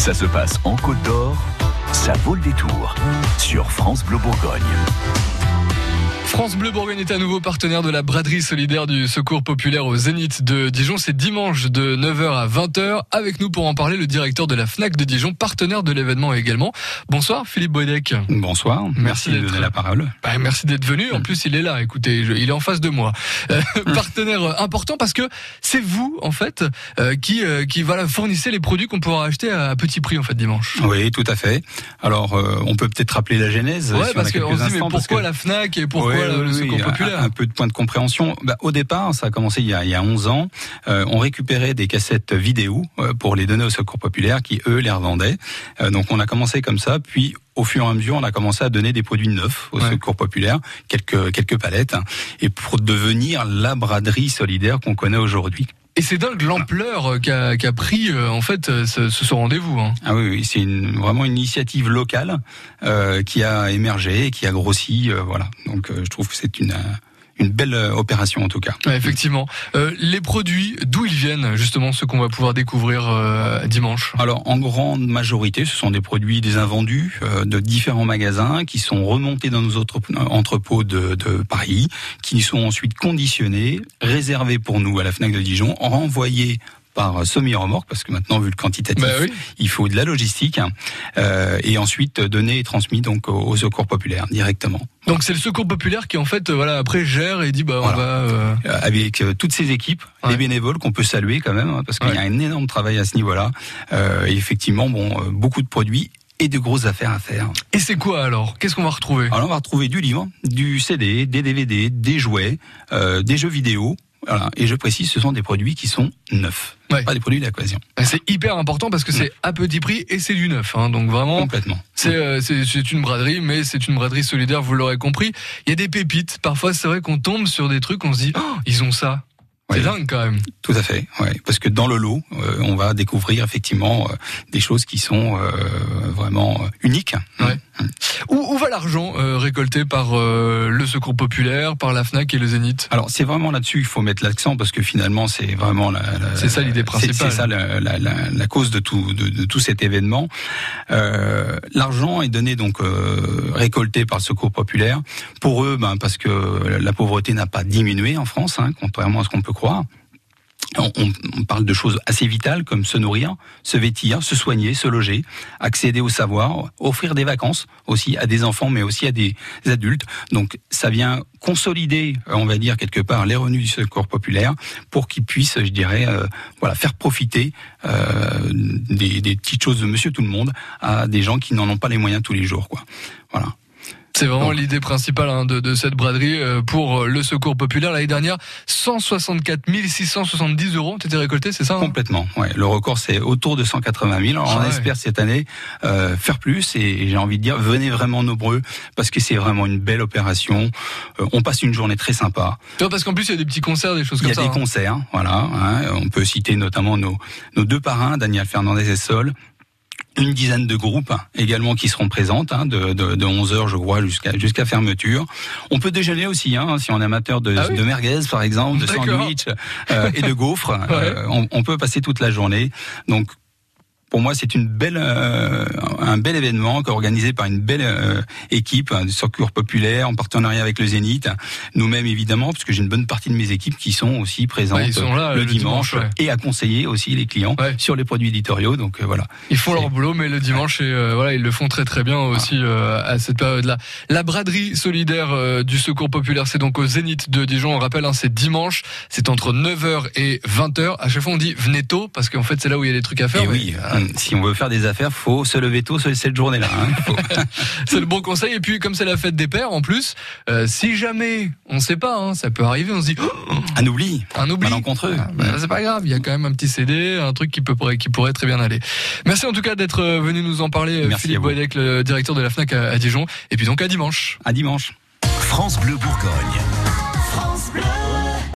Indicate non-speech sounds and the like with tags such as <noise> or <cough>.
Ça se passe en Côte d'Or, ça vaut le détour sur France Bleu Bourgogne. France Bleu Bourgogne est à nouveau partenaire de la braderie solidaire du Secours Populaire au Zénith de Dijon. C'est dimanche de 9h à 20h. Avec nous pour en parler, le directeur de la FNAC de Dijon, partenaire de l'événement également. Bonsoir Philippe Boydec. Bonsoir, merci, de donner la parole. Bah, merci d'être venu. En plus, il est là, écoutez, il est en face de moi. Euh, <laughs> partenaire important parce que c'est vous, en fait, euh, qui, euh, qui voilà, fournissez les produits qu'on pourra acheter à petit prix, en fait, dimanche. Oui, tout à fait. Alors, on peut peut-être rappeler la genèse. Ouais, parce qu'on se dit, mais pourquoi la FNAC et pourquoi le Secours Populaire un, peu de point de compréhension. Bah, au départ, ça a commencé il y a, il y a 11 ans. on récupérait des cassettes vidéo pour les donner au Secours Populaire qui, eux, les revendaient. donc, on a commencé comme ça. Puis, au fur et à mesure, on a commencé à donner des produits neufs au Secours Populaire, quelques, quelques palettes, hein, et pour devenir la braderie solidaire qu'on connaît aujourd'hui. Et c'est dingue l'ampleur qu'a qu pris euh, en fait ce, ce rendez-vous. Hein. Ah oui, c'est vraiment une initiative locale euh, qui a émergé, qui a grossi, euh, voilà. Donc euh, je trouve que c'est une une belle euh, opération en tout cas. Ouais, effectivement. Euh, les produits, d'où ils viennent justement, ceux qu'on va pouvoir découvrir euh, dimanche? Alors en grande majorité, ce sont des produits des invendus euh, de différents magasins qui sont remontés dans nos autres entrepôts de, de Paris, qui sont ensuite conditionnés, réservés pour nous à la Fnac de Dijon, renvoyés par semi-remorque, parce que maintenant, vu le quantitatif, bah oui. il faut de la logistique, hein, euh, et ensuite donné et transmis donc aux secours populaires directement. Donc c'est le secours populaire qui en fait voilà après gère et dit bah voilà. on va euh... avec euh, toutes ces équipes, ouais. les bénévoles qu'on peut saluer quand même hein, parce qu'il ouais. y a un énorme travail à ce niveau-là. Euh, et effectivement bon euh, beaucoup de produits et de grosses affaires à faire. Et c'est quoi alors? Qu'est-ce qu'on va retrouver? Alors on va retrouver du livre, du CD, des DVD, des jouets, euh, des jeux vidéo. Voilà. Et je précise, ce sont des produits qui sont neufs, ouais. pas des produits d'occasion. C'est hyper important parce que c'est à petit prix et c'est du neuf. Hein, donc vraiment, complètement. C'est euh, une braderie, mais c'est une braderie solidaire. Vous l'aurez compris. Il y a des pépites. Parfois, c'est vrai qu'on tombe sur des trucs, on se dit, oh, ils ont ça. C'est dingue quand même. Tout à fait, ouais. parce que dans le lot, euh, on va découvrir effectivement euh, des choses qui sont euh, vraiment uniques. Ouais. Mmh. Où, où, va l'argent récolté par le Secours Populaire, par la Fnac et le Zénith? Alors c'est vraiment là-dessus qu'il faut mettre l'accent parce que finalement c'est vraiment la, la c'est ça l'idée principale. C'est ça la, la, la, cause de tout de, de tout cet événement. L'argent est donné donc récolté par le Secours Populaire pour eux, ben, parce que la pauvreté n'a pas diminué en France, hein, contrairement à ce qu'on peut on, parle de choses assez vitales comme se nourrir, se vêtir, se soigner, se loger, accéder au savoir, offrir des vacances aussi à des enfants mais aussi à des adultes. Donc ça vient consolider, on va dire quelque part, les revenus du secours populaire pour qu'ils puissent, je dirais, euh, voilà, faire profiter euh, des, des petites choses de Monsieur Tout le Monde à des gens qui n'en ont pas les moyens tous les jours, quoi. Voilà. C'est vraiment l'idée principale hein, de, de, cette braderie euh, pour le secours populaire. L'année dernière, 164 670 euros ont été récoltés, c'est ça hein? Complètement. Ouais. Le record, c'est autour de 180 000. Alors, ah, on ouais. espère cette année euh, faire plus et j'ai envie de dire, venez vraiment nombreux parce que c'est vraiment une belle opération. Euh, on passe une journée très sympa. Ouais, parce qu'en plus, il y a des petits concerts, des choses comme ça. Il y a des hein. concerts, voilà. Hein. On peut citer notamment nos, nos deux parrains, Daniel Fernandez et Sol, une dizaine de groupes également qui seront présentes hein, de, de, de 11 heures je crois jusqu'à jusqu'à fermeture. On peut déjeuner aussi hein, si on est amateur de, ah oui de merguez par exemple, de sandwich euh, et de gaufres. <laughs> ouais. euh, on, on, peut passer toute la journée. Donc pour moi, c'est une belle, euh, un bel événement organisé par une belle euh, équipe hein, de secours populaire en partenariat avec le Zénith. Nous-mêmes, évidemment, parce que j'ai une bonne partie de mes équipes qui sont aussi présentes ouais, sont là, le, le, dimanche, dimanche ouais. et à conseiller aussi les clients sur les produits éditoriaux. Donc euh, voilà. Ils font leur boulot, mais le dimanche, et, euh, voilà, ils le font très très bien aussi à cette période-là. La braderie solidaire du Secours populaire, c'est donc au Zénith de Dijon. On rappelle, hein, c'est dimanche, c'est entre 9h et 20h. À chaque fois, on dit venez tôt parce qu'en fait, c'est là où il y a des trucs à faire. Et oui. Mais, si on veut faire des affaires, faut se lever tôt cette journée-là. Hein. <laughs> c'est le bon conseil. Et puis, comme c'est la fête des pères, en plus, euh, si jamais, on ne sait pas, hein, ça peut arriver, on se dit, oh, un oubli, un oubli, malencontreux. Ah, bah, c'est pas grave, il y a quand même un petit CD, un truc qui peut qui pourrait très bien aller. Merci en tout cas d'être venu nous en parler, Merci Philippe Boydec, le directeur de la Fnac à, à Dijon. Et puis donc à dimanche. À dimanche. France Bleu Bourgogne.